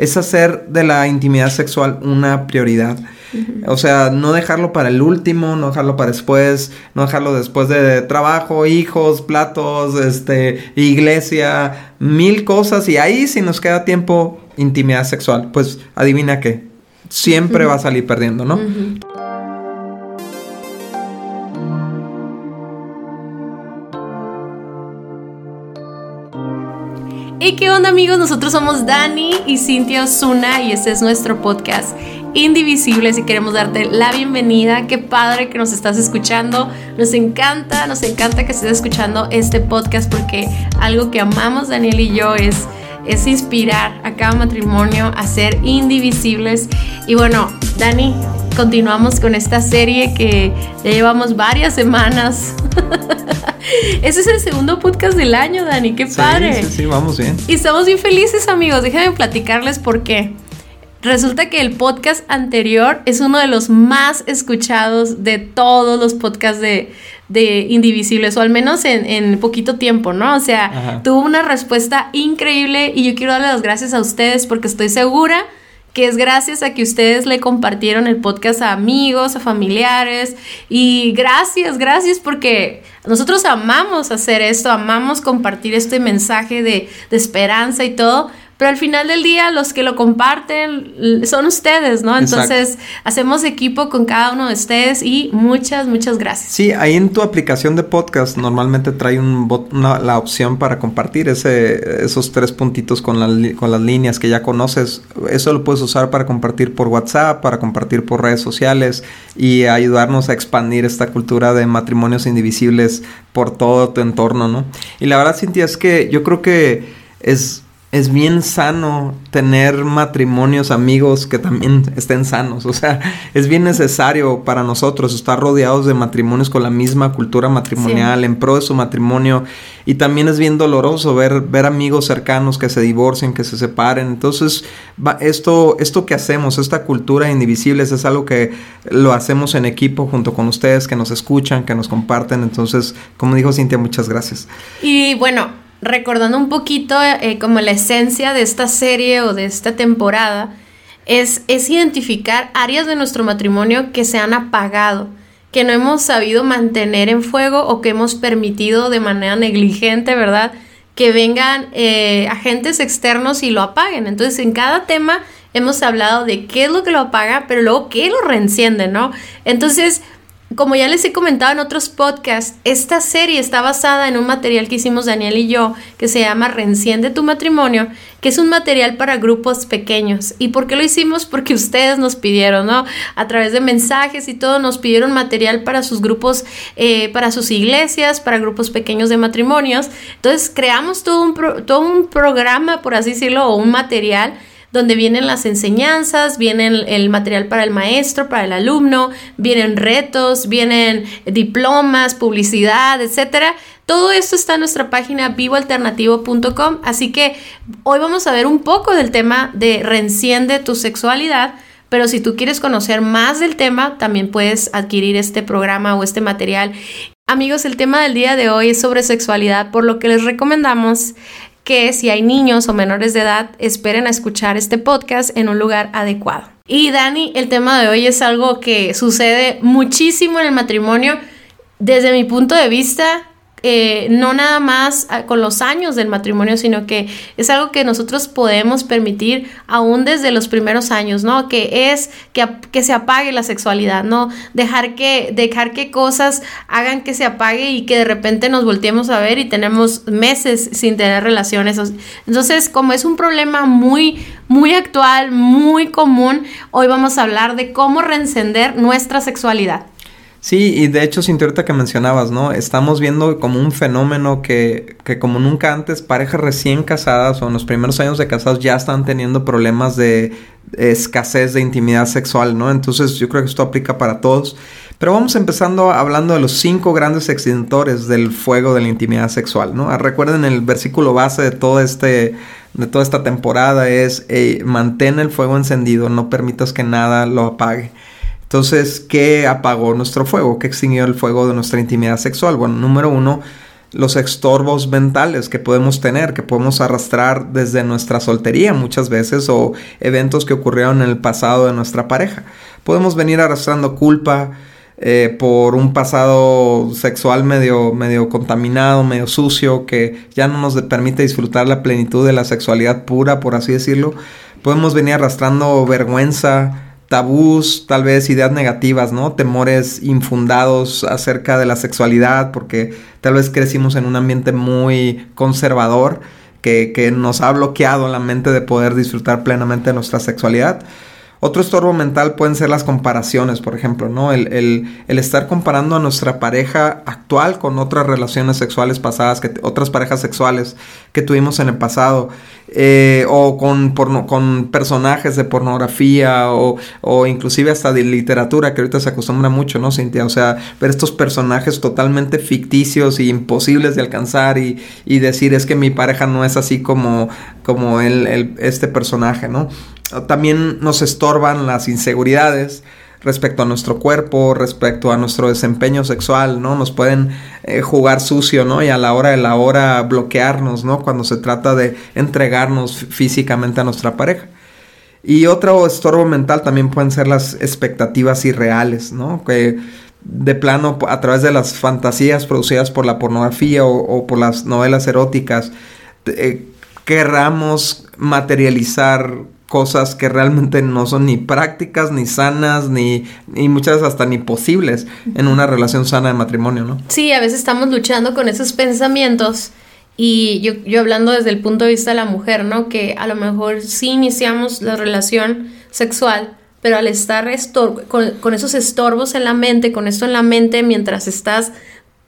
es hacer de la intimidad sexual una prioridad. O sea, no dejarlo para el último, no dejarlo para después, no dejarlo después de trabajo, hijos, platos, este, iglesia, mil cosas y ahí si nos queda tiempo, intimidad sexual, pues adivina qué, siempre va a salir perdiendo, ¿no? ¿Y qué onda amigos? Nosotros somos Dani y Cintia Osuna y este es nuestro podcast Indivisibles y queremos darte la bienvenida. Qué padre que nos estás escuchando. Nos encanta, nos encanta que estés escuchando este podcast porque algo que amamos Daniel y yo es es inspirar a cada matrimonio a ser indivisibles. Y bueno, Dani, continuamos con esta serie que ya llevamos varias semanas. Ese es el segundo podcast del año, Dani, qué padre. Sí, sí, vamos bien. Y estamos bien felices, amigos. Déjenme platicarles por qué. Resulta que el podcast anterior es uno de los más escuchados de todos los podcasts de, Indivisibles, o al menos en, poquito tiempo, ¿no? O sea, tuvo una respuesta increíble y yo quiero darle las gracias a ustedes porque estoy segura que es gracias a que ustedes le compartieron el podcast a amigos, a familiares. Y gracias, gracias porque nosotros amamos hacer esto, amamos compartir este mensaje de, de esperanza y todo. Pero al final del día los que lo comparten son ustedes, ¿no? Entonces hacemos equipo con cada uno de ustedes y muchas, muchas gracias. Sí, ahí en tu aplicación de podcast normalmente trae un la opción para compartir ese, esos tres puntitos con, con las líneas que ya conoces. Eso lo puedes usar para compartir por WhatsApp, para compartir por redes sociales y ayudarnos a expandir esta cultura de matrimonios indivisibles por todo tu entorno, ¿no? Y la verdad, Cintia, es que yo creo que es es bien sano tener matrimonios, amigos que también estén sanos. O sea, es bien necesario para nosotros estar rodeados de matrimonios con la misma cultura matrimonial, en pro de su matrimonio. Y también es bien doloroso ver, ver amigos cercanos que se divorcien, que se separen. Entonces, esto, esto que hacemos, esta cultura indivisibles, es algo que lo hacemos en equipo junto con ustedes, que nos escuchan, que nos comparten. Entonces, como dijo Cintia, muchas gracias. Y bueno, recordando un poquito eh, como la esencia de esta serie o de esta temporada, es, es identificar áreas de nuestro matrimonio que se han apagado, que no hemos sabido mantener en fuego o que hemos permitido de manera negligente, ¿verdad? Que vengan eh, agentes externos y lo apaguen. Entonces, en cada tema hemos hablado de qué es lo que lo apaga, pero luego qué lo reenciende, ¿no? Entonces, como ya les he comentado en otros podcasts, esta serie está basada en un material que hicimos Daniel y yo, que se llama Reenciende tu matrimonio, que es un material para grupos pequeños. ¿Y por qué lo hicimos? Porque ustedes nos pidieron, ¿no? A través de mensajes y todo, nos pidieron material para sus grupos, eh, para sus iglesias, para grupos pequeños de matrimonios. Entonces creamos todo un, todo un programa, por así decirlo, o un material donde vienen las enseñanzas, vienen el material para el maestro, para el alumno, vienen retos, vienen diplomas, publicidad, etcétera. Todo esto está en nuestra página vivoalternativo.com, así que hoy vamos a ver un poco del tema de reenciende tu sexualidad. Pero si tú quieres conocer más del tema, también puedes adquirir este programa o este material. Amigos, el tema del día de hoy es sobre sexualidad, por lo que les recomendamos que si hay niños o menores de edad, esperen a escuchar este podcast en un lugar adecuado. Y Dani, el tema de hoy es algo que sucede muchísimo en el matrimonio. Desde mi punto de vista, eh, no nada más ah, con los años del matrimonio, sino que es algo que nosotros podemos permitir aún desde los primeros años, ¿no? Que es que, que se apague la sexualidad, ¿no? Dejar que, dejar que cosas hagan que se apague y que de repente nos volteemos a ver y tenemos meses sin tener relaciones. Entonces, como es un problema muy, muy actual, muy común, hoy vamos a hablar de cómo reencender nuestra sexualidad. Sí, y de hecho, sin ahorita que mencionabas, ¿no? Estamos viendo como un fenómeno que, que como nunca antes, parejas recién casadas o en los primeros años de casados ya están teniendo problemas de escasez de intimidad sexual, ¿no? Entonces yo creo que esto aplica para todos. Pero vamos empezando hablando de los cinco grandes extintores del fuego de la intimidad sexual, ¿no? Recuerden el versículo base de todo este de toda esta temporada es mantén el fuego encendido, no permitas que nada lo apague. Entonces, ¿qué apagó nuestro fuego? ¿Qué extinguió el fuego de nuestra intimidad sexual? Bueno, número uno, los estorbos mentales que podemos tener, que podemos arrastrar desde nuestra soltería muchas veces o eventos que ocurrieron en el pasado de nuestra pareja. Podemos venir arrastrando culpa eh, por un pasado sexual medio, medio contaminado, medio sucio, que ya no nos permite disfrutar la plenitud de la sexualidad pura, por así decirlo. Podemos venir arrastrando vergüenza, tabús, tal vez ideas negativas, ¿no? Temores infundados acerca de la sexualidad, porque tal vez crecimos en un ambiente muy conservador que, que nos ha bloqueado la mente de poder disfrutar plenamente de nuestra sexualidad. Otro estorbo mental pueden ser las comparaciones, por ejemplo, ¿no? El, el, estar comparando a nuestra pareja actual con otras relaciones sexuales pasadas, que, otras parejas sexuales que tuvimos en el pasado, eh, o con, con personajes de pornografía, o, o, inclusive hasta de literatura, que ahorita se acostumbra mucho, ¿no, Cintia? O sea, ver estos personajes totalmente ficticios y imposibles de alcanzar y, y decir, es que mi pareja no es así como, como el, este personaje, ¿no? También nos estorban las inseguridades respecto a nuestro cuerpo, respecto a nuestro desempeño sexual, ¿no? Nos pueden eh, jugar sucio, ¿no? Y a la hora de la hora bloquearnos, ¿no? Cuando se trata de entregarnos físicamente a nuestra pareja. Y otro estorbo mental también pueden ser las expectativas irreales, ¿no? Que de plano a través de las fantasías producidas por la pornografía o, por las novelas eróticas, eh, querramos materializar cosas que realmente no son ni prácticas, ni sanas, ni, ni muchas hasta ni posibles en una relación sana de matrimonio, ¿no? Sí, a veces estamos luchando con esos pensamientos y yo, yo hablando desde el punto de vista de la mujer, ¿no? Que a lo mejor sí iniciamos la relación sexual, pero al estar con, con esos estorbos en la mente, con esto en la mente, mientras estás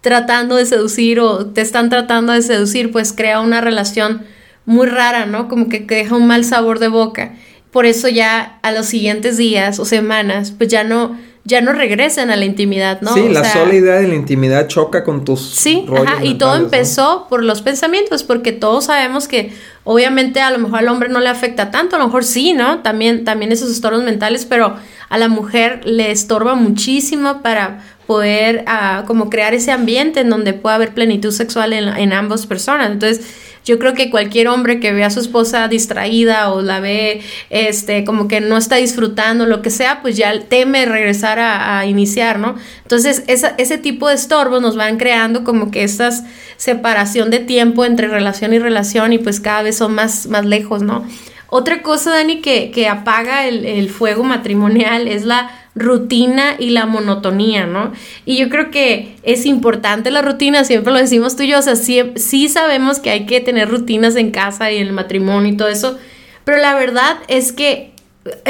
tratando de seducir o te están tratando de seducir, pues crea una relación muy rara, ¿no? Como que, deja un mal sabor de boca. Por eso ya a los siguientes días o semanas, pues ya no, ya no regresan a la intimidad, ¿no? Sí, la sola idea de la intimidad choca con tus. Sí, ajá, y todo empezó por los pensamientos, porque todos sabemos que obviamente a lo mejor al hombre no le afecta tanto, a lo mejor sí, ¿no? También, también esos estorbos mentales, pero a la mujer le estorba muchísimo para poder ah, como crear ese ambiente en donde pueda haber plenitud sexual en, en ambas personas. Entonces, yo creo que cualquier hombre que ve a su esposa distraída o la ve este como que no está disfrutando lo que sea, pues ya teme regresar a, iniciar, ¿no? Entonces, ese tipo de estorbos nos van creando como que esta separación de tiempo entre relación y relación y pues cada vez son más, más lejos, ¿no? Otra cosa, Dani, que, que apaga el, el fuego matrimonial es la rutina y la monotonía, ¿no? Y yo creo que es importante la rutina, siempre lo decimos tú y yo, o sea, sí, sabemos que hay que tener rutinas en casa y en el matrimonio y todo eso, pero la verdad es que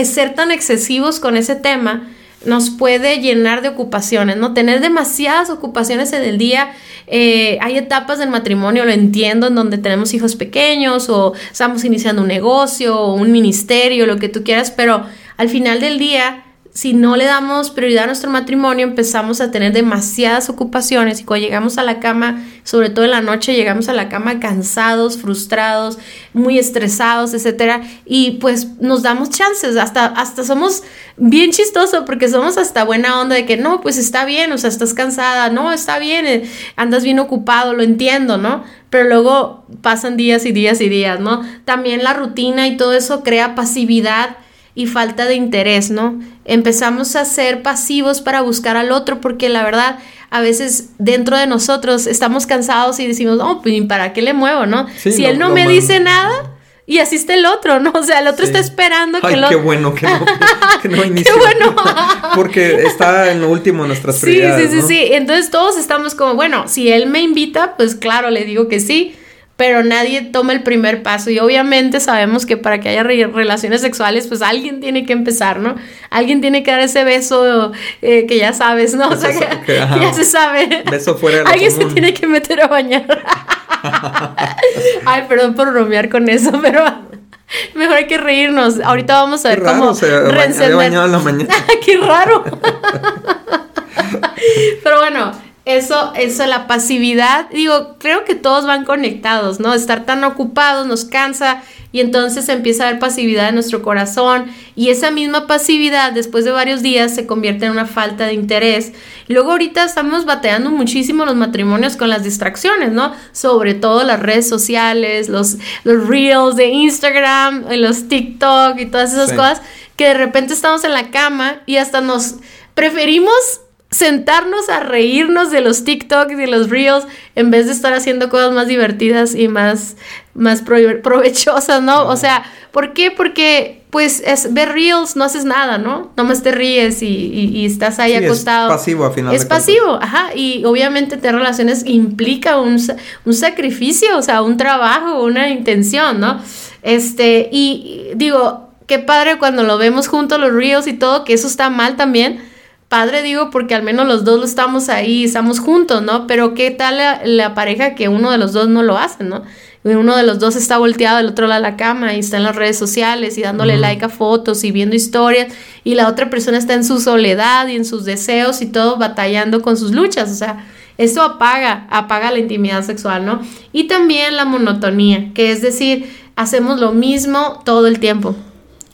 ser tan excesivos con ese tema nos puede llenar de ocupaciones, ¿no? Tener demasiadas ocupaciones en el día. Eh, hay etapas del matrimonio, lo entiendo, en donde tenemos hijos pequeños o estamos iniciando un negocio o un ministerio, lo que tú quieras, pero al final del día si no le damos prioridad a nuestro matrimonio, empezamos a tener demasiadas ocupaciones y cuando llegamos a la cama, sobre todo en la noche, llegamos a la cama cansados, frustrados, muy estresados, etcétera, y pues nos damos chances, hasta, hasta somos bien chistosos porque somos hasta buena onda de que no, pues está bien, o sea, estás cansada, no, está bien, eh, andas bien ocupado, lo entiendo, ¿no? Pero luego pasan días y días y días, ¿no? También la rutina y todo eso crea pasividad y falta de interés, ¿no? Empezamos a ser pasivos para buscar al otro porque la verdad a veces dentro de nosotros estamos cansados y decimos, no, pues ¿para qué le muevo, no? si él no me dice nada, y así está el otro, ¿no? O sea, el otro está esperando que lo... qué bueno que no, que no inicie. qué bueno. Porque está en lo último nuestras prioridades, Sí, sí, sí, sí. Entonces todos estamos como, bueno, si él me invita, pues claro, le digo que sí pero nadie toma el primer paso y obviamente sabemos que para que haya relaciones sexuales pues alguien tiene que empezar, ¿no? Alguien tiene que dar ese beso eh, que ya sabes, ¿no? O sea, que, ya se sabe. Beso fuera de Alguien se tiene que meter a bañar. Ay, perdón por bromear con eso, pero mejor hay que reírnos. Ahorita vamos a ver cómo se bañado en la mañana. Qué raro. pero bueno, eso, eso, la pasividad, digo, creo que todos van conectados, ¿no? Estar tan ocupados nos cansa y entonces empieza a haber pasividad en nuestro corazón y esa misma pasividad después de varios días se convierte en una falta de interés. Luego ahorita estamos bateando muchísimo los matrimonios con las distracciones, ¿no? Sobre todo las redes sociales, los, los reels de Instagram, los TikTok y todas esas cosas que de repente estamos en la cama y hasta nos preferimos sentarnos a reírnos de los TikToks y de los Reels en vez de estar haciendo cosas más divertidas y más, más provechosas, ¿no? O sea, ¿por qué? Porque pues es ver Reels, no haces nada, ¿no? Nomás te ríes y, estás ahí acostado. Es pasivo al final. Es pasivo, ajá. Y obviamente tener relaciones implica un, un sacrificio, o sea, un trabajo, una intención, ¿no? Este, y digo, qué padre cuando lo vemos juntos, los Reels y todo, que eso está mal también padre digo porque al menos los dos lo estamos ahí, estamos juntos, ¿no? Pero ¿qué tal la, pareja que uno de los dos no lo hace, ¿no? Uno de los dos está volteado del otro lado de la cama y está en las redes sociales y dándole like a fotos y viendo historias y la otra persona está en su soledad y en sus deseos y todo batallando con sus luchas, o sea, eso apaga, apaga la intimidad sexual, ¿no? Y también la monotonía, que es decir, hacemos lo mismo todo el tiempo.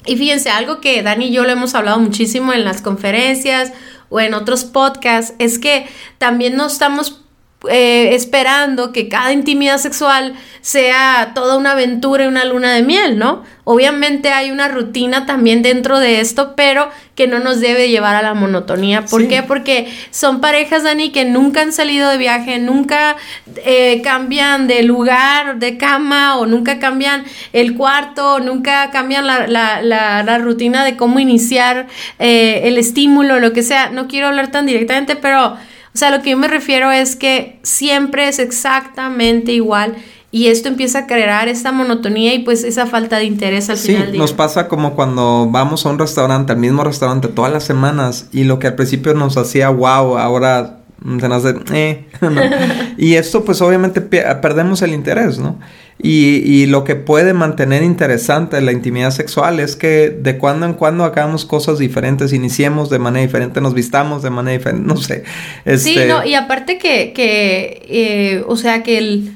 Y fíjense, algo que Dani y yo lo hemos hablado muchísimo en las conferencias o en otros podcasts, es que también no estamos eh, esperando que cada intimidad sexual sea toda una aventura y una luna de miel, ¿no? Obviamente hay una rutina también dentro de esto, pero que no nos debe llevar a la monotonía. ¿Por qué? Porque son parejas, Dani, que nunca han salido de viaje, nunca eh, cambian de lugar, de cama, o nunca cambian el cuarto, nunca cambian la, la, la, rutina de cómo iniciar eh, el estímulo, lo que sea. No quiero hablar tan directamente, pero o sea, lo que yo me refiero es que siempre es exactamente igual y esto empieza a crear esta monotonía y pues esa falta de interés al final del día. nos pasa como cuando vamos a un restaurante, al mismo restaurante todas las semanas y lo que al principio nos hacía wow, ahora se nos hace eh. y esto pues obviamente perdemos el interés, ¿no? Y, y, lo que puede mantener interesante la intimidad sexual es que de cuando en cuando hagamos cosas diferentes, iniciemos de manera diferente, nos vistamos de manera diferente, no sé. Sí, este no, y aparte que, que eh, o sea, que el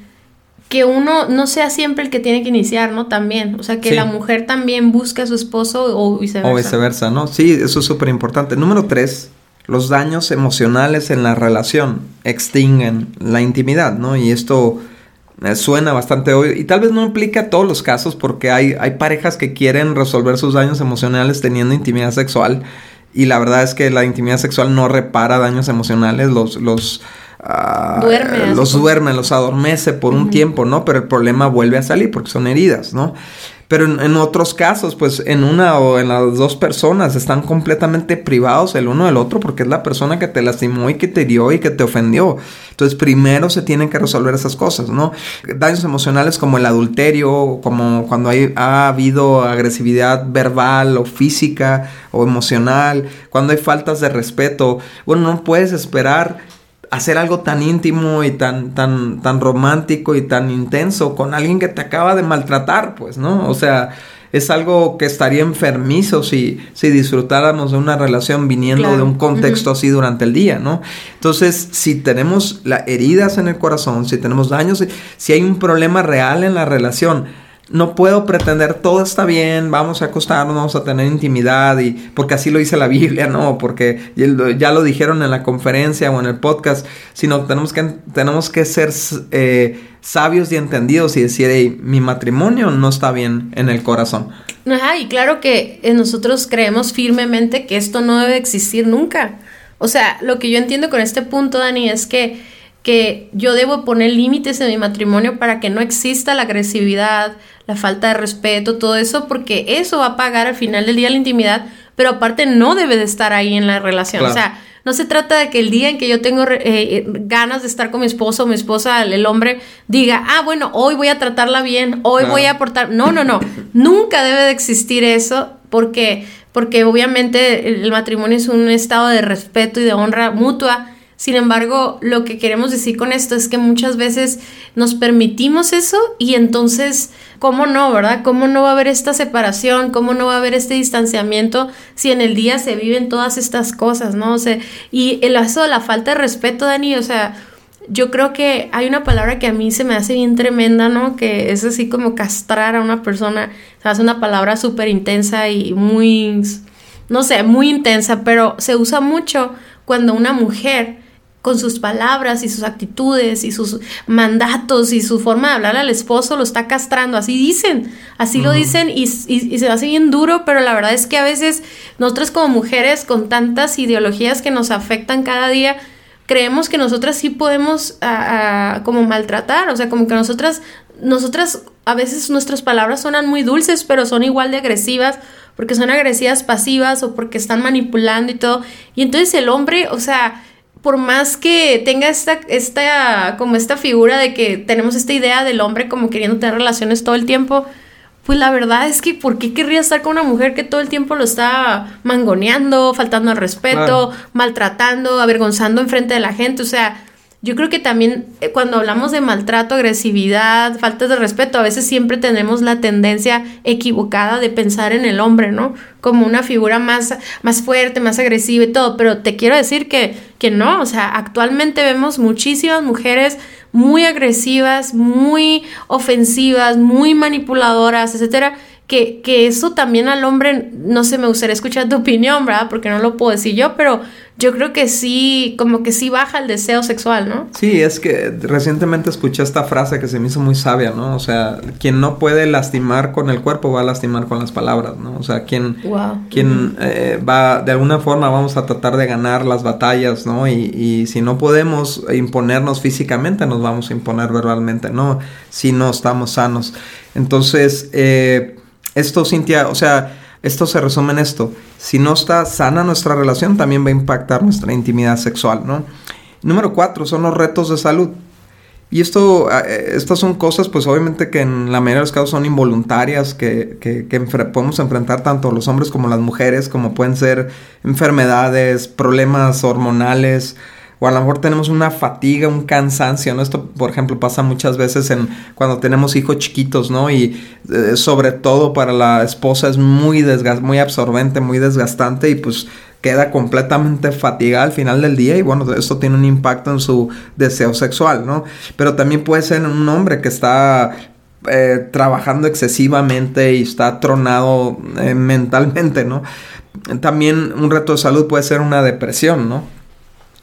que uno no sea siempre el que tiene que iniciar, ¿no? También, o sea, que la mujer también busque a su esposo o viceversa. O viceversa, ¿no? Sí, eso es súper importante. Número tres, los daños emocionales en la relación extinguen la intimidad, ¿no? Y esto suena bastante obvio y tal vez no implica todos los casos porque hay, hay parejas que quieren resolver sus daños emocionales teniendo intimidad sexual y la verdad es que la intimidad sexual no repara daños emocionales, los... los ah, duerme, los duerme, los adormece por un tiempo, ¿no? Pero el problema vuelve a salir porque son heridas, ¿no? Pero en, otros casos, pues en una o en las dos personas están completamente privados el uno del otro porque es la persona que te lastimó y que te dio y que te ofendió. Entonces primero se tienen que resolver esas cosas, ¿no? Daños emocionales como el adulterio, como cuando hay, ha habido agresividad verbal o física o emocional, cuando hay faltas de respeto. Bueno, no puedes esperar hacer algo tan íntimo y tan, tan, tan romántico y tan intenso con alguien que te acaba de maltratar, pues, ¿no? O sea, es algo que estaría enfermizo si, si disfrutáramos de una relación viniendo de un contexto así durante el día, ¿no? Entonces, si tenemos las heridas en el corazón, si tenemos daños, si hay un problema real en la relación, no puedo pretender todo está bien, vamos a acostarnos, vamos a tener intimidad y porque así lo dice la Biblia, no, porque ya lo dijeron en la conferencia o en el podcast, sino tenemos que, tenemos que ser eh, sabios y entendidos y decir, mi matrimonio no está bien en el corazón. Ajá, y claro que eh, nosotros creemos firmemente que esto no debe existir nunca. O sea, lo que yo entiendo con este punto, Dani, es que que yo debo poner límites en mi matrimonio para que no exista la agresividad, la falta de respeto, todo eso, porque eso va a pagar al final del día la intimidad, pero aparte no debe de estar ahí en la relación. O sea, no se trata de que el día en que yo tengo eh, eh, ganas de estar con mi esposo o mi esposa, el, hombre, diga, ah, bueno, hoy voy a tratarla bien, hoy voy a aportar. No, no, no. Nunca debe de existir eso porque, porque obviamente el matrimonio es un estado de respeto y de honra mutua Sin embargo, lo que queremos decir con esto es que muchas veces nos permitimos eso y entonces, ¿cómo no, verdad? ¿Cómo no va a haber esta separación? ¿Cómo no va a haber este distanciamiento si en el día se viven todas estas cosas, ¿no? O sea, y el eso de la falta de respeto, Dani, o sea, yo creo que hay una palabra que a mí se me hace bien tremenda, ¿no? Que es así como castrar a una persona. Hace una palabra súper intensa y muy, no sé, muy intensa, pero se usa mucho cuando una mujer con sus palabras y sus actitudes y sus mandatos y su forma de hablar al esposo lo está castrando. Así dicen, así lo dicen y, y, se hace bien duro, pero la verdad es que a veces nosotras como mujeres con tantas ideologías que nos afectan cada día, creemos que nosotras sí podemos como maltratar, o sea, como que nosotras, nosotras a veces nuestras palabras suenan muy dulces, pero son igual de agresivas porque son agresivas pasivas o porque están manipulando y todo. Y entonces el hombre, o sea, por más que tenga esta, esta, como esta figura de que tenemos esta idea del hombre como queriendo tener relaciones todo el tiempo, pues la verdad es que ¿por qué querría estar con una mujer que todo el tiempo lo está mangoneando, faltando al respeto, maltratando, avergonzando enfrente de la gente? O sea, yo creo que también eh, cuando hablamos de maltrato, agresividad, falta de respeto, a veces siempre tenemos la tendencia equivocada de pensar en el hombre, ¿no? Como una figura más, más fuerte, más agresiva y todo. Pero te quiero decir que, que no, o sea, actualmente vemos muchísimas mujeres muy agresivas, muy ofensivas, muy manipuladoras, etcétera que, que, eso también al hombre, no sé, me gustaría escuchar tu opinión, ¿verdad? Porque no lo puedo decir yo, pero yo creo que sí, como que sí baja el deseo sexual, ¿no? Sí, es que recientemente escuché esta frase que se me hizo muy sabia, ¿no? O sea, quien no puede lastimar con el cuerpo va a lastimar con las palabras, ¿no? O sea, quien, quien eh, va, de alguna forma vamos a tratar de ganar las batallas, ¿no? Y, y si no podemos imponernos físicamente, nos vamos a imponer verbalmente, ¿no? Si no estamos sanos. Entonces, eh, esto, Cintia, o sea, esto se resume en esto. Si no está sana nuestra relación, también va a impactar nuestra intimidad sexual, ¿no? Número cuatro son los retos de salud. Y esto, eh, estas son cosas, pues obviamente que en la mayoría de los casos son involuntarias, que, que, que podemos enfrentar tanto los hombres como las mujeres, como pueden ser enfermedades, problemas hormonales, o a lo mejor tenemos una fatiga, un cansancio, ¿no? Esto, por ejemplo, pasa muchas veces en cuando tenemos hijos chiquitos, ¿no? Y eh, sobre todo para la esposa es muy, muy absorbente, muy desgastante y pues queda completamente fatigada al final del día y bueno, esto tiene un impacto en su deseo sexual, ¿no? Pero también puede ser un hombre que está eh, trabajando excesivamente y está tronado eh, mentalmente, ¿no? También un reto de salud puede ser una depresión, ¿no?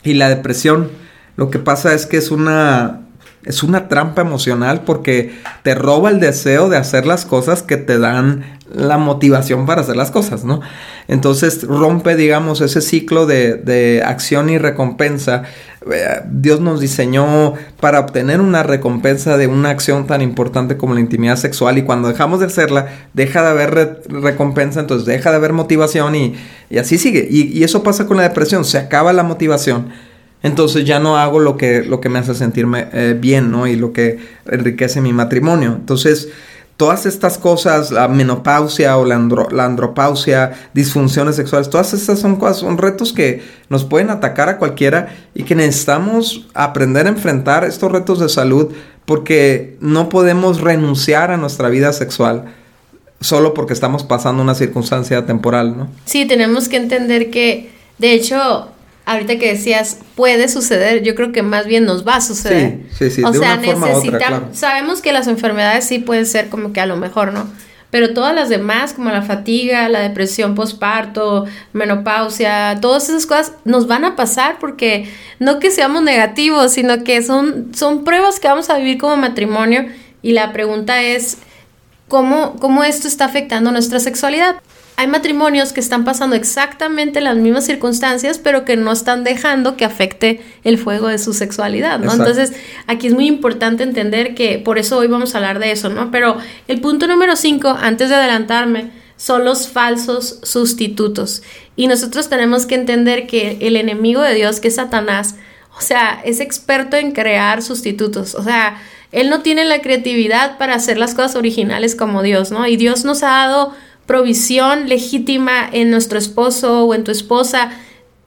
Y la depresión, lo que pasa es que es una es una trampa emocional porque te roba el deseo de hacer las cosas que te dan la motivación para hacer las cosas, ¿no? Entonces rompe, digamos, ese ciclo de, de acción y recompensa. Eh, Dios nos diseñó para obtener una recompensa de una acción tan importante como la intimidad sexual y cuando dejamos de hacerla, deja de haber recompensa, entonces deja de haber motivación y, y así sigue. Y, y eso pasa con la depresión, se acaba la motivación entonces ya no hago lo que, lo que me hace sentirme eh, bien, ¿no? Y lo que enriquece mi matrimonio. Entonces, todas estas cosas, la menopausia o la, andropausia, disfunciones sexuales, todas estas son cosas, son retos que nos pueden atacar a cualquiera y que necesitamos aprender a enfrentar estos retos de salud porque no podemos renunciar a nuestra vida sexual solo porque estamos pasando una circunstancia temporal, ¿no? Sí, tenemos que entender que, de hecho, ahorita que decías puede suceder, yo creo que más bien nos va a suceder. Sí, sí, sí. O sea, necesitamos, sabemos que las enfermedades sí pueden ser como que a lo mejor, ¿no? Pero todas las demás, como la fatiga, la depresión postparto, menopausia, todas esas cosas nos van a pasar porque no que seamos negativos, sino que son, son pruebas que vamos a vivir como matrimonio y la pregunta es, ¿cómo, cómo esto está afectando nuestra sexualidad? Hay matrimonios que están pasando exactamente las mismas circunstancias, pero que no están dejando que afecte el fuego de su sexualidad, ¿no? Entonces, aquí es muy importante entender que por eso hoy vamos a hablar de eso, ¿no? Pero el punto número cinco, antes de adelantarme, son los falsos sustitutos. Y nosotros tenemos que entender que el enemigo de Dios, que es Satanás, o sea, es experto en crear sustitutos. O sea, él no tiene la creatividad para hacer las cosas originales como Dios, ¿no? Y Dios nos ha dado provisión legítima en nuestro esposo o en tu esposa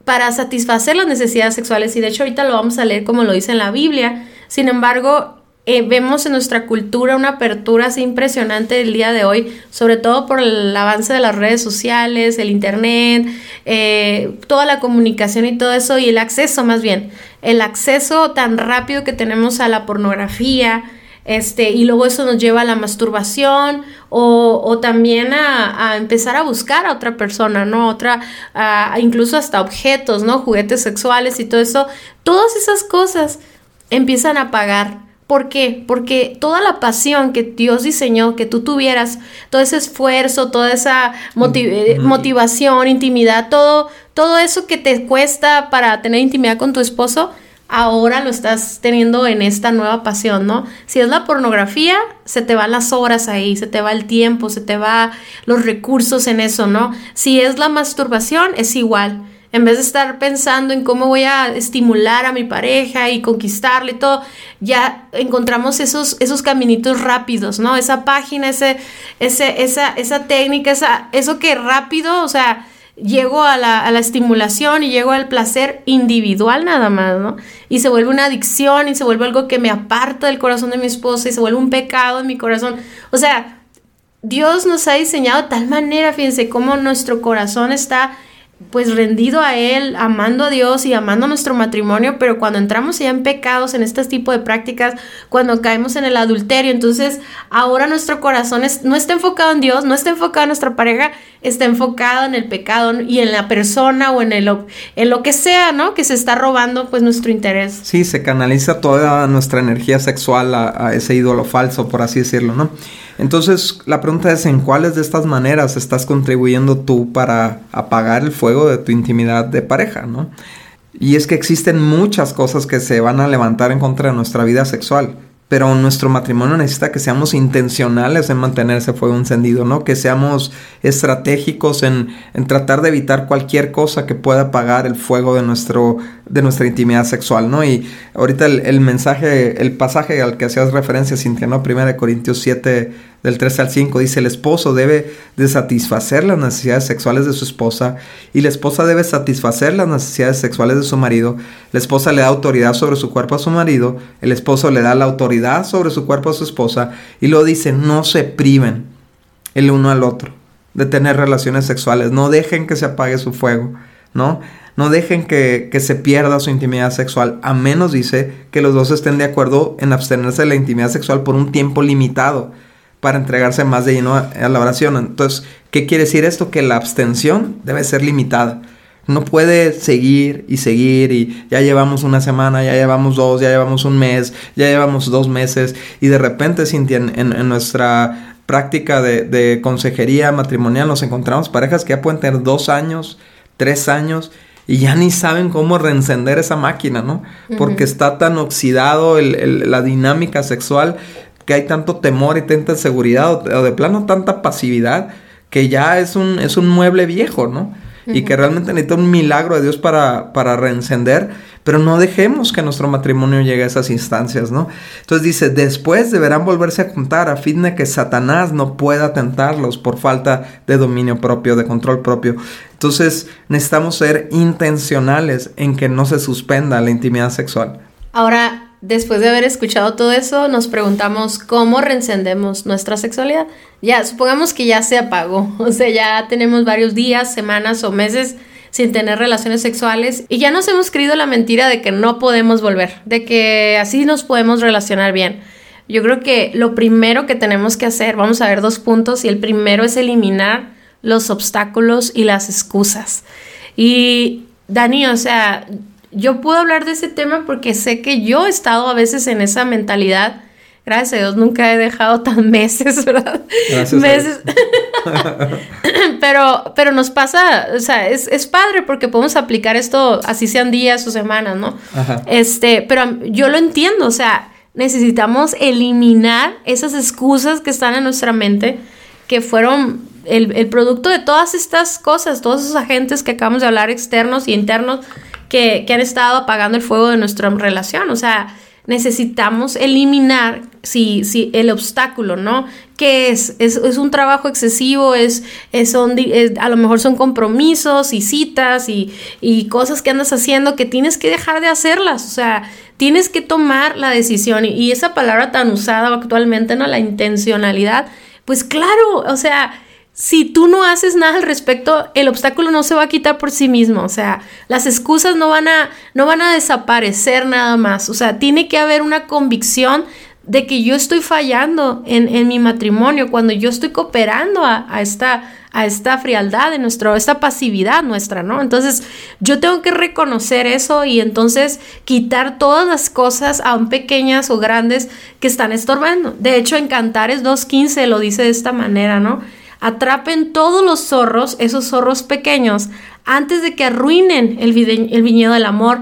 para satisfacer las necesidades sexuales y de hecho ahorita lo vamos a leer como lo dice en la Biblia. Sin embargo, eh, vemos en nuestra cultura una apertura así impresionante el día de hoy, sobre todo por el avance de las redes sociales, el internet, eh, toda la comunicación y todo eso, y el acceso más bien, el acceso tan rápido que tenemos a la pornografía, este, y luego eso nos lleva a la masturbación o, también a, empezar a buscar a otra persona, ¿no? Otra, incluso hasta objetos, ¿no? Juguetes sexuales y todo eso. Todas esas cosas empiezan a pagar ¿Por qué? Porque toda la pasión que Dios diseñó que tú tuvieras, todo ese esfuerzo, toda esa eh, motivación, intimidad, todo, todo eso que te cuesta para tener intimidad con tu esposo, ahora lo estás teniendo en esta nueva pasión, ¿no? Si es la pornografía, se te van las horas ahí, se te va el tiempo, se te va los recursos en eso, ¿no? Si es la masturbación, es igual en vez de estar pensando en cómo voy a estimular a mi pareja y conquistarle y todo, ya encontramos esos, esos caminitos rápidos, ¿no? Esa página, ese, ese, esa, esa técnica, esa, eso que rápido, o sea, llego a la, a la, estimulación y llego al placer individual nada más, ¿no? Y se vuelve una adicción y se vuelve algo que me aparta del corazón de mi esposa y se vuelve un pecado en mi corazón. O sea, Dios nos ha diseñado de tal manera, fíjense, cómo nuestro corazón está pues rendido a Él, amando a Dios y amando nuestro matrimonio, pero cuando entramos ya en pecados, en este tipo de prácticas, cuando caemos en el adulterio, entonces ahora nuestro corazón no está enfocado en Dios, no está enfocado en nuestra pareja, está enfocado en el pecado y en la persona o en, el, en lo que sea, ¿no? Que se está robando pues nuestro interés. Sí, se canaliza toda nuestra energía sexual a, a ese ídolo falso, por así decirlo, ¿no? Entonces, la pregunta es, ¿en cuáles de estas maneras estás contribuyendo tú para apagar el fuego de tu intimidad de pareja, no? Y es que existen muchas cosas que se van a levantar en contra de nuestra vida sexual pero nuestro matrimonio necesita que seamos intencionales en mantener ese fuego encendido, ¿no? Que seamos estratégicos en, tratar de evitar cualquier cosa que pueda apagar el fuego de, nuestro, de nuestra intimidad sexual, ¿no? Y ahorita el, mensaje, el pasaje al que hacías referencia, Cintia, ¿no? Primera de Corintios 7, del 3 al 5 dice, el esposo debe de satisfacer las necesidades sexuales de su esposa y la esposa debe satisfacer las necesidades sexuales de su marido. La esposa le da autoridad sobre su cuerpo a su marido, el esposo le da la autoridad sobre su cuerpo a su esposa y lo dice, no se priven el uno al otro de tener relaciones sexuales, no dejen que se apague su fuego, ¿no? No dejen que, que, se pierda su intimidad sexual, a menos dice que los dos estén de acuerdo en abstenerse de la intimidad sexual por un tiempo limitado para entregarse más de lleno a, la oración. Entonces, ¿qué quiere decir esto? Que la abstención debe ser limitada. No puede seguir y seguir y ya llevamos una semana, ya llevamos dos, ya llevamos un mes, ya llevamos dos meses y de repente, Cintia, en, en, nuestra práctica de, consejería matrimonial nos encontramos parejas que ya pueden tener dos años, tres años y ya ni saben cómo reencender esa máquina, ¿no? Porque está tan oxidado la dinámica sexual que hay tanto temor y tanta inseguridad o de plano tanta pasividad que ya es un, es un mueble viejo, ¿no? Y que realmente necesita un milagro de Dios para, para reencender, pero no dejemos que nuestro matrimonio llegue a esas instancias, ¿no? Entonces dice, después deberán volverse a juntar a fin de que Satanás no pueda tentarlos por falta de dominio propio, de control propio. Entonces necesitamos ser intencionales en que no se suspenda la intimidad sexual. Ahora, después de haber escuchado todo eso, nos preguntamos cómo reencendemos nuestra sexualidad. Ya, supongamos que ya se apagó, o sea, ya tenemos varios días, semanas o meses sin tener relaciones sexuales y ya nos hemos creído la mentira de que no podemos volver, de que así nos podemos relacionar bien. Yo creo que lo primero que tenemos que hacer, vamos a ver dos puntos y el primero es eliminar los obstáculos y las excusas. Y Dani, o sea, yo puedo hablar de ese tema porque sé que yo he estado a veces en esa mentalidad. Gracias a Dios nunca he dejado tan meses, ¿verdad? Gracias meses. pero, pero nos pasa, o sea, es, es, padre porque podemos aplicar esto así sean días o semanas, ¿no? Este, pero yo lo entiendo, o sea, necesitamos eliminar esas excusas que están en nuestra mente que fueron el, el producto de todas estas cosas, todos esos agentes que acabamos de hablar, externos y internos, que, han estado apagando el fuego de nuestra relación. O sea, necesitamos eliminar si, si el obstáculo, ¿no? ¿Qué es? ¿Es, un trabajo excesivo? ¿Es, es, son, a lo mejor son compromisos y citas y, y cosas que andas haciendo que tienes que dejar de hacerlas. O sea, tienes que tomar la decisión. Y esa palabra tan usada actualmente, ¿no? La intencionalidad. Pues claro, o sea, si tú no haces nada al respecto, el obstáculo no se va a quitar por sí mismo. O sea, las excusas no van a, no van a desaparecer nada más. O sea, tiene que haber una convicción de que yo estoy fallando en, mi matrimonio, cuando yo estoy cooperando a, esta, a esta frialdad de nuestro, esta pasividad nuestra, ¿no? Entonces, yo tengo que reconocer eso y entonces quitar todas las cosas, aun pequeñas o grandes, que están estorbando. De hecho, en Cantares 2.15 lo dice de esta manera, ¿no? Atrapen todos los zorros, esos zorros pequeños, antes de que arruinen el, el viñedo del amor,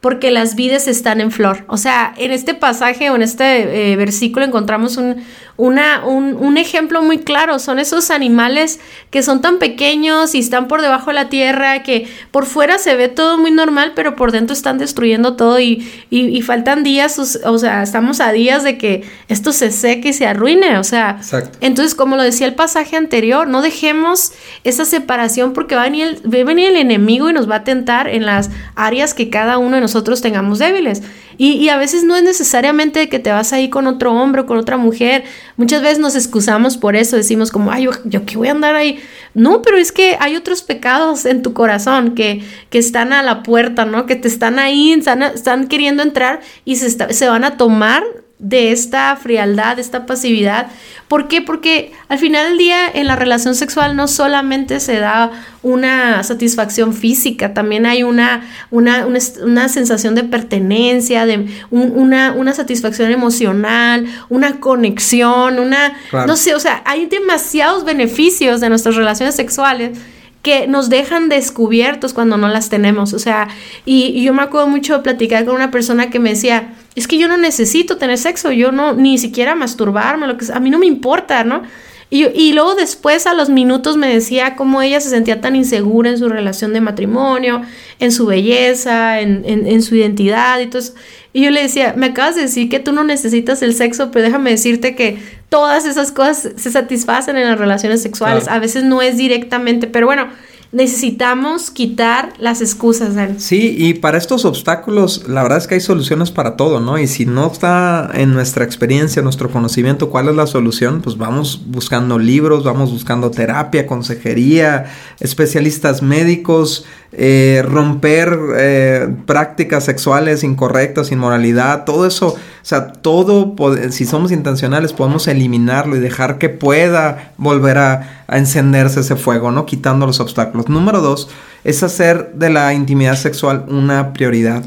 porque las vides están en flor. O sea, en este pasaje o en este eh, versículo encontramos un, una, un, ejemplo muy claro. Son esos animales que son tan pequeños y están por debajo de la tierra, que por fuera se ve todo muy normal, pero por dentro están destruyendo todo y, y, faltan días, o sea, estamos a días de que esto se seque y se arruine. O sea, entonces, como lo decía el pasaje anterior, no dejemos esa separación porque va a, venir el, va a venir el enemigo y nos va a tentar en las áreas que cada uno de nosotros tengamos débiles. Y, a veces no es necesariamente que te vas ahí con otro hombre o con otra mujer. Muchas veces nos excusamos por eso, decimos como, ay, yo, yo qué voy a andar ahí. No, pero es que hay otros pecados en tu corazón que, que están a la puerta, ¿no? Que te están ahí, están, están queriendo entrar y se, se van a tomar de esta frialdad, de esta pasividad. ¿Por qué? Porque al final del día en la relación sexual no solamente se da una satisfacción física, también hay una, una, una, sensación de pertenencia, de una, una, satisfacción emocional, una conexión, una... No sé, o sea, hay demasiados beneficios de nuestras relaciones sexuales que nos dejan descubiertos cuando no las tenemos. O sea, y, yo me acuerdo mucho de platicar con una persona que me decía, es que yo no necesito tener sexo, yo no, ni siquiera masturbarme, lo que a mí no me importa, ¿no? Y, y, luego después a los minutos me decía cómo ella se sentía tan insegura en su relación de matrimonio, en su belleza, en, en, en su identidad y todo eso. Y yo le decía, me acabas de decir que tú no necesitas el sexo, pero déjame decirte que todas esas cosas se satisfacen en las relaciones sexuales. A veces no es directamente, pero bueno, necesitamos quitar las excusas. Sí, y para estos obstáculos, la verdad es que hay soluciones para todo, ¿no? Y si no está en nuestra experiencia, nuestro conocimiento, cuál es la solución, pues vamos buscando libros, vamos buscando terapia, consejería, especialistas médicos, eh, romper eh, prácticas sexuales incorrectas, inmoralidad, todo eso, o sea, todo, si somos intencionales, podemos eliminarlo y dejar que pueda volver a, a encenderse ese fuego, ¿no? Quitando los obstáculos. Número dos, es hacer de la intimidad sexual una prioridad.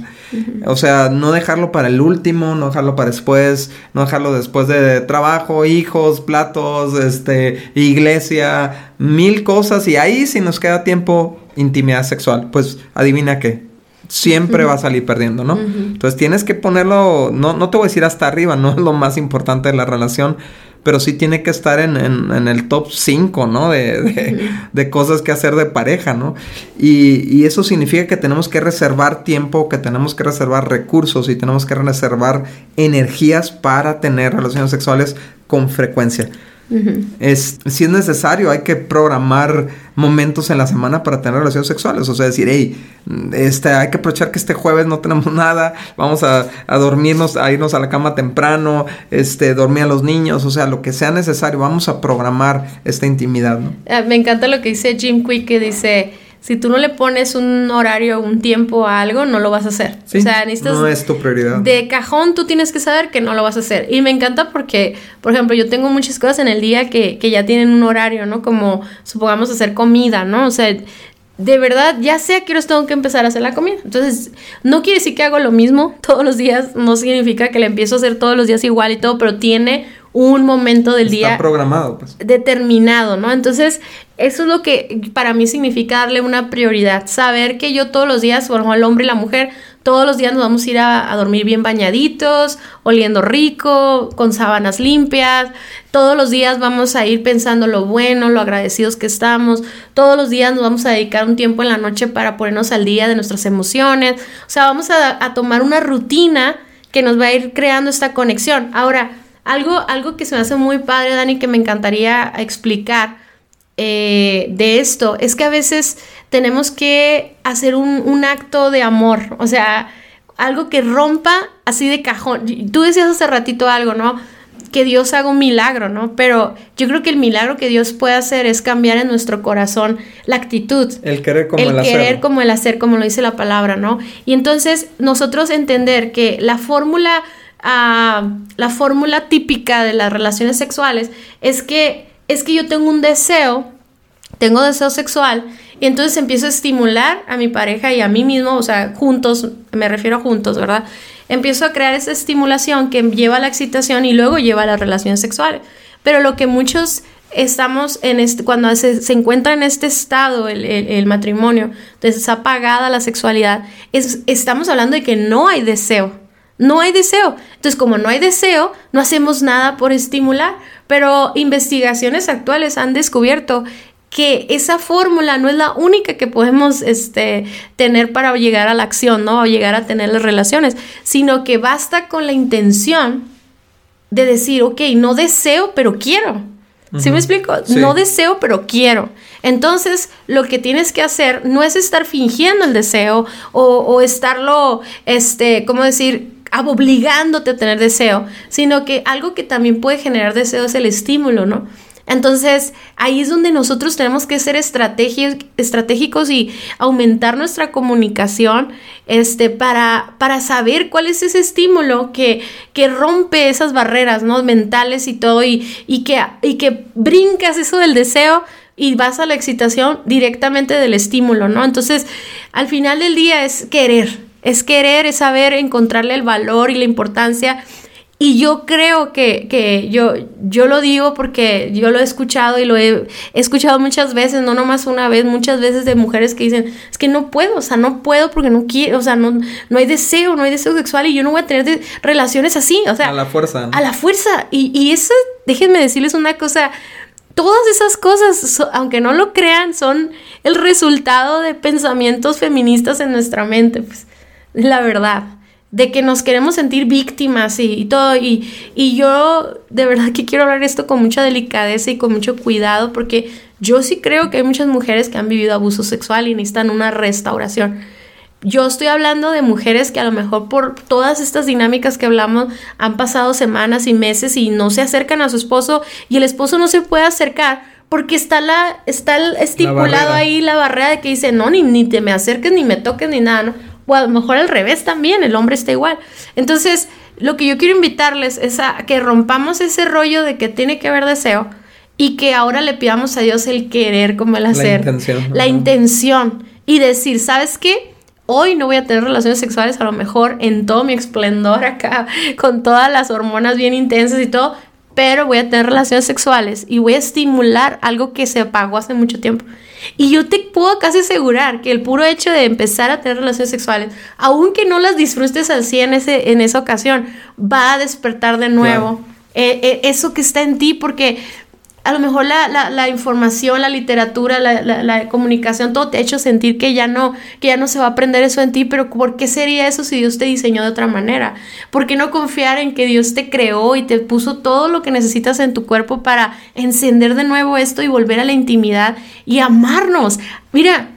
O sea, no dejarlo para el último, no dejarlo para después, no dejarlo después de trabajo, hijos, platos, este, iglesia, mil cosas y ahí si nos queda tiempo, intimidad sexual, pues adivina qué, siempre va a salir perdiendo, ¿no? Entonces tienes que ponerlo, no, no te voy a decir hasta arriba, no es lo más importante de la relación, pero sí tiene que estar en, el top 5, ¿no? De, cosas que hacer de pareja, ¿no? Y, eso significa que tenemos que reservar tiempo, que tenemos que reservar recursos y tenemos que reservar energías para tener relaciones sexuales con frecuencia es, si es necesario, hay que programar momentos en la semana para tener relaciones sexuales. O sea, decir, hey, este, hay que aprovechar que este jueves no tenemos nada, vamos a, dormirnos, a irnos a la cama temprano, este, dormir a los niños, o sea, lo que sea necesario, vamos a programar esta intimidad. Ah, me encanta lo que dice Jim Quick, que dice si tú no le pones un horario, un tiempo a algo, no lo vas a hacer. o sea, No es tu prioridad. De cajón tú tienes que saber que no lo vas a hacer. Y me encanta porque, por ejemplo, yo tengo muchas cosas en el día que, que ya tienen un horario, ¿no? Como, supongamos, hacer comida, ¿no? O sea, de verdad, ya sé a qué tengo que empezar a hacer la comida. Entonces, no quiere decir que hago lo mismo todos los días, no significa que le empiezo a hacer todos los días igual y todo, pero tiene un momento del día. Está programado, pues. Determinado, ¿no? Entonces, eso es lo que para mí significa darle una prioridad. Saber que yo todos los días, bueno, el hombre y la mujer, todos los días nos vamos a ir a, dormir bien bañaditos, oliendo rico, con sábanas limpias. Todos los días vamos a ir pensando lo bueno, lo agradecidos que estamos. Todos los días nos vamos a dedicar un tiempo en la noche para ponernos al día de nuestras emociones. O sea, vamos a, a tomar una rutina que nos va a ir creando esta conexión. Ahora, algo, algo que se me hace muy padre, Dani, que me encantaría explicar eh, de esto, es que a veces tenemos que hacer un, un acto de amor, o sea, algo que rompa así de cajón. Tú decías hace ratito algo, ¿no? que Dios haga un milagro, ¿no? Pero yo creo que el milagro que Dios puede hacer es cambiar en nuestro corazón la actitud. El querer como el, el, hacer. El querer como el hacer, como lo dice la palabra, ¿no? Y entonces nosotros entender que la fórmula, uh, la fórmula típica de las relaciones sexuales es que, es que yo tengo un deseo, tengo deseo sexual, y entonces empiezo a estimular a mi pareja y a mí mismo, o sea, juntos, me refiero a juntos, ¿verdad? empiezo a crear esa estimulación que lleva a la excitación y luego lleva a las relaciones sexuales. Pero lo que muchos estamos en este, cuando se, encuentra en este estado el, el, matrimonio, entonces apagada la sexualidad, es, estamos hablando de que no hay deseo. No hay deseo. Entonces, como no hay deseo, no hacemos nada por estimular. Pero investigaciones actuales han descubierto que esa fórmula no es la única que podemos este, tener para llegar a la acción, ¿no? O llegar a tener las relaciones, sino que basta con la intención de decir, ok, no deseo, pero quiero. ¿Sí me explico? No deseo, pero quiero. Entonces, lo que tienes que hacer no es estar fingiendo el deseo o, o estarlo, este, ¿cómo decir? Obligándote a tener deseo, sino que algo que también puede generar deseo es el estímulo, ¿no? Entonces, ahí es donde nosotros tenemos que ser estratégicos y aumentar nuestra comunicación este, para, para saber cuál es ese estímulo que, que rompe esas barreras ¿no? mentales y todo, y, y, que, y que brincas eso del deseo y vas a la excitación directamente del estímulo, ¿no? Entonces, al final del día es querer, es querer, es saber encontrarle el valor y la importancia y yo creo que, que, yo, yo lo digo porque yo lo he escuchado y lo he, escuchado muchas veces, no nomás una vez, muchas veces de mujeres que dicen, es que no puedo, o sea, no puedo porque no quiero, o sea, no, no hay deseo, no hay deseo sexual y yo no voy a tener relaciones así, o sea. A la fuerza. A la fuerza. Y, y eso, déjenme decirles una cosa, todas esas cosas, aunque no lo crean, son el resultado de pensamientos feministas en nuestra mente, pues, la verdad de que nos queremos sentir víctimas y, todo. Y, y, yo de verdad que quiero hablar esto con mucha delicadeza y con mucho cuidado porque yo sí creo que hay muchas mujeres que han vivido abuso sexual y necesitan una restauración. Yo estoy hablando de mujeres que a lo mejor por todas estas dinámicas que hablamos han pasado semanas y meses y no se acercan a su esposo y el esposo no se puede acercar porque está la está estipulado ahí la barrera de que dice, "No, ni, ni te me acerques ni me toques ni nada", ¿no? O a lo mejor al revés también, el hombre está igual. Entonces, lo que yo quiero invitarles es a que rompamos ese rollo de que tiene que haber deseo y que ahora le pidamos a Dios el querer como el hacer. La intención. La intención. Y decir, ¿sabes qué? Hoy no voy a tener relaciones sexuales a lo mejor en todo mi esplendor acá, con todas las hormonas bien intensas y todo, pero voy a tener relaciones sexuales y voy a estimular algo que se apagó hace mucho tiempo. Y yo te puedo casi asegurar que el puro hecho de empezar a tener relaciones sexuales, aunque no las disfrutes así en, ese, en esa ocasión, va a despertar de nuevo eh, eh, eso que está en ti, porque a lo mejor la, la, información, la literatura, la, la, comunicación, todo te ha hecho sentir que ya no, que ya no se va a aprender eso en ti, pero ¿por qué sería eso si Dios te diseñó de otra manera? ¿Por qué no confiar en que Dios te creó y te puso todo lo que necesitas en tu cuerpo para encender de nuevo esto y volver a la intimidad y amarnos? Mira,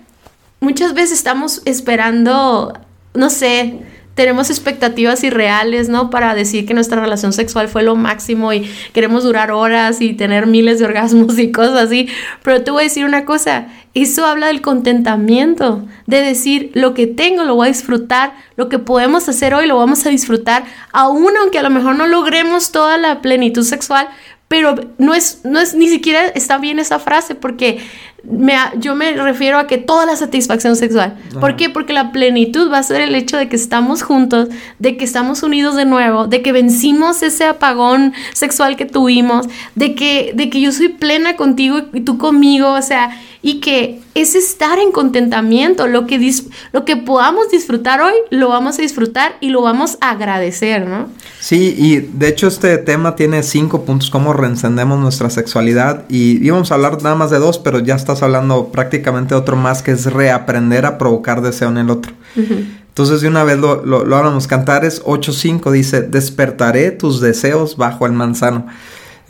muchas veces estamos esperando, no sé, tenemos expectativas irreales, ¿no? Para decir que nuestra relación sexual fue lo máximo y queremos durar horas y tener miles de orgasmos y cosas así. Pero te voy a decir una cosa, eso habla del contentamiento, de decir lo que tengo lo voy a disfrutar, lo que podemos hacer hoy lo vamos a disfrutar, aún aunque a lo mejor no logremos toda la plenitud sexual, pero no es, no es ni siquiera está bien esa frase porque me, yo me refiero a que toda la satisfacción sexual. ¿Por qué? Porque la plenitud va a ser el hecho de que estamos juntos, de que estamos unidos de nuevo, de que vencimos ese apagón sexual que tuvimos, de que, de que yo soy plena contigo y tú conmigo, o sea, y que es estar en contentamiento, lo que, lo que podamos disfrutar hoy, lo vamos a disfrutar y lo vamos a agradecer, ¿no? Sí, y de hecho este tema tiene cinco puntos, cómo reencendemos nuestra sexualidad, y íbamos a hablar nada más de dos, pero ya estás hablando prácticamente de otro más, que es reaprender a provocar deseo en el otro. Entonces de una vez lo, lo, lo hablamos. Cantares 8.5 dice, despertaré tus deseos bajo el manzano.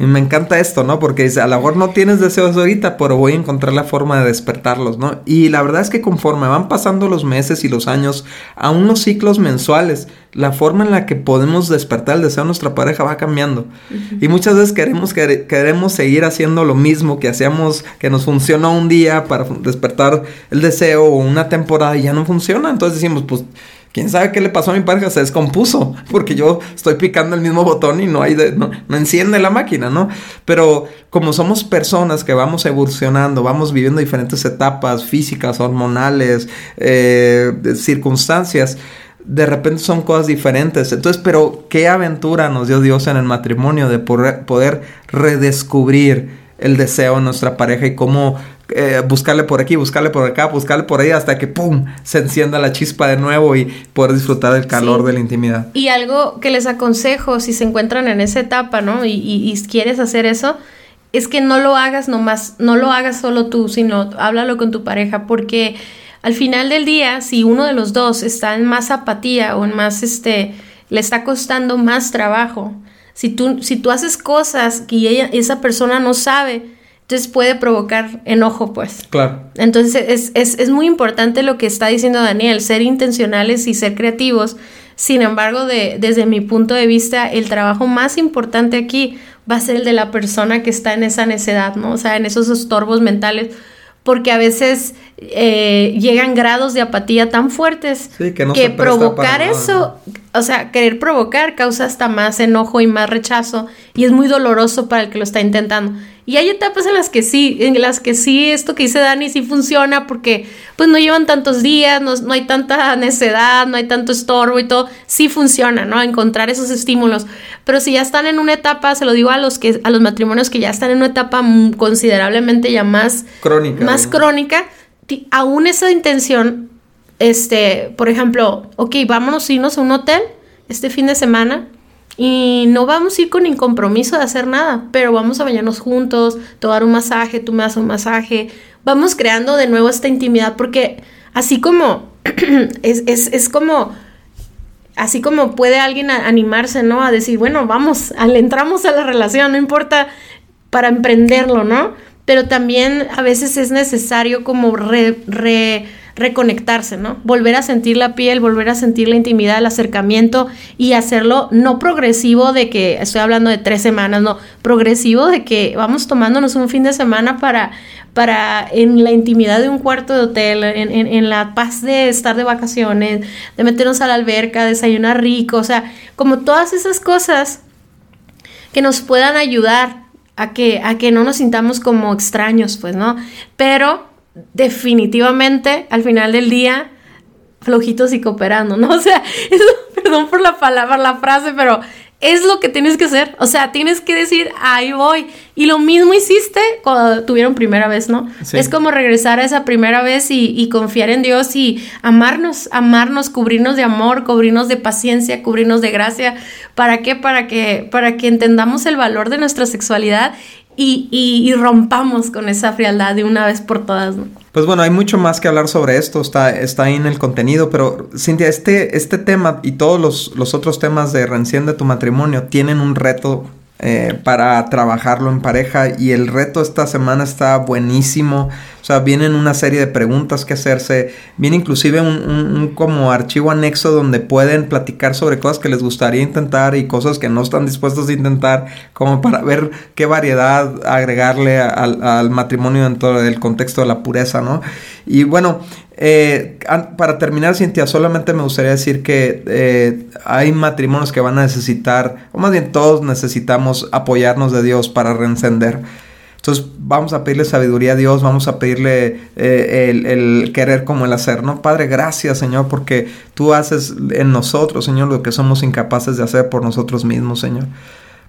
Y me encanta esto, ¿no? Porque dice, a lo mejor no tienes deseos ahorita, pero voy a encontrar la forma de despertarlos, ¿no? Y la verdad es que conforme van pasando los meses y los años, a unos ciclos mensuales, la forma en la que podemos despertar el deseo de nuestra pareja va cambiando. Y muchas veces queremos, queremos seguir haciendo lo mismo que hacíamos, que nos funcionó un día para despertar el deseo o una temporada y ya no funciona. Entonces decimos, pues quién sabe qué le pasó a mi pareja, se descompuso, porque yo estoy picando el mismo botón y no hay no, enciende la máquina, ¿no? Pero como somos personas que vamos evolucionando, vamos viviendo diferentes etapas físicas, hormonales, eh, circunstancias, de repente son cosas diferentes. Entonces, pero qué aventura nos dio Dios en el matrimonio de poder redescubrir el deseo en nuestra pareja y cómo eh, buscarle por aquí, buscarle por acá, buscarle por ahí hasta que ¡pum! se encienda la chispa de nuevo y poder disfrutar del calor de la intimidad. Y algo que les aconsejo si se encuentran en esa etapa, ¿no? Y, y, quieres hacer eso, es que no lo hagas nomás, no lo hagas solo tú, sino háblalo con tu pareja, porque al final del día, si uno de los dos está en más apatía o en más, este, le está costando más trabajo, si tú, si tú haces cosas que ella, esa persona no sabe, entonces puede provocar enojo, pues. Claro. Entonces es, es, es, muy importante lo que está diciendo Daniel, ser intencionales y ser creativos. Sin embargo, de, desde mi punto de vista, el trabajo más importante aquí va a ser el de la persona que está en esa necedad, ¿no? O sea, en esos estorbos mentales porque a veces eh, llegan grados de apatía tan fuertes que, provocar eso, o sea, querer provocar causa hasta más enojo y más rechazo y es muy doloroso para el que lo está intentando. Y hay etapas en las que sí, en las que sí, esto que dice Dani sí funciona porque pues no llevan tantos días, no, no hay tanta necedad, no hay tanto estorbo y todo, sí funciona, ¿no? Encontrar esos estímulos. Pero si ya están en una etapa, se lo digo a los que a los matrimonios que ya están en una etapa considerablemente ya más crónica, más crónica, aún esa intención este, por ejemplo, ok, vámonos a irnos a un hotel este fin de semana y no vamos a ir con el de hacer nada, pero vamos a bañarnos juntos, tomar un masaje, tú me das un masaje, vamos creando de nuevo esta intimidad porque así como es, es, es como así como puede alguien animarse, ¿no? A decir, bueno, vamos, al, entramos a la relación, no importa para emprenderlo, ¿no? Pero también a veces es necesario como re, re reconectarse, ¿no? Volver a sentir la piel, volver a sentir la intimidad, el acercamiento y hacerlo no progresivo de que estoy hablando de tres semanas, no, progresivo de que vamos tomándonos un fin de semana para, para en la intimidad de un cuarto de hotel, en, en la paz de estar de vacaciones, de meternos a la alberca, desayunar rico, o sea, como todas esas cosas que nos puedan ayudar a que, a que no nos sintamos como extraños, pues, ¿no? Pero definitivamente al final del día flojitos y cooperando, ¿no? O sea, perdón por la palabra, la frase, pero es lo que tienes que hacer. O sea, tienes que decir, ahí voy. Y lo mismo hiciste cuando tuvieron primera vez, ¿no? Es como regresar a esa primera vez y, y, confiar en Dios y amarnos, amarnos, cubrirnos de amor, cubrirnos de paciencia, cubrirnos de gracia. ¿Para qué? Para que, para que entendamos el valor de nuestra sexualidad y, rompamos con esa frialdad de una vez por todas. Pues bueno, hay mucho más que hablar sobre esto, está, está ahí en el contenido, pero Cintia, este, este tema y todos los, los otros temas de de tu matrimonio tienen un reto eh, para trabajarlo en pareja y el reto esta semana está buenísimo. O sea, vienen una serie de preguntas que hacerse, viene inclusive un, como archivo anexo donde pueden platicar sobre cosas que les gustaría intentar y cosas que no están dispuestos a intentar, como para ver qué variedad agregarle al, al matrimonio dentro del contexto de la pureza, ¿no? Y bueno, eh, para terminar, Cintia, solamente me gustaría decir que eh, hay matrimonios que van a necesitar, o más bien todos necesitamos apoyarnos de Dios para reencender. Entonces vamos a pedirle sabiduría a Dios, vamos a pedirle eh, el, el, querer como el hacer, ¿no? Padre, gracias Señor, porque tú haces en nosotros, Señor, lo que somos incapaces de hacer por nosotros mismos, Señor.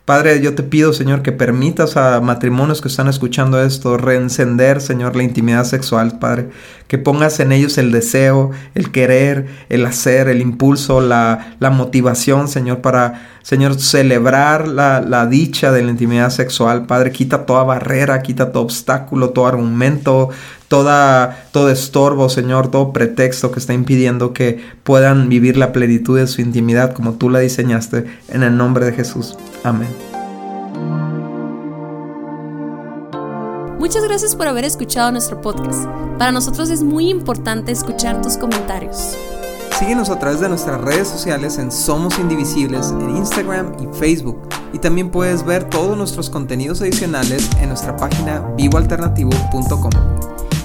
Padre, yo te pido, Señor, que permitas a matrimonios que están escuchando esto reencender, Señor, la intimidad sexual, Padre. Que pongas en ellos el deseo, el querer, el hacer, el impulso, la, la motivación, Señor, para, Señor, celebrar la, la, dicha de la intimidad sexual, Padre. Quita toda barrera, quita todo obstáculo, todo argumento, toda, todo estorbo, Señor, todo pretexto que está impidiendo que puedan vivir la plenitud de su intimidad como tú la diseñaste, en el nombre de Jesús. Amén. Muchas gracias por haber escuchado nuestro podcast. Para nosotros es muy importante escuchar tus comentarios. Síguenos a través de nuestras redes sociales en Somos Indivisibles en Instagram y Facebook. Y también puedes ver todos nuestros contenidos adicionales en nuestra página vivoalternativo.com.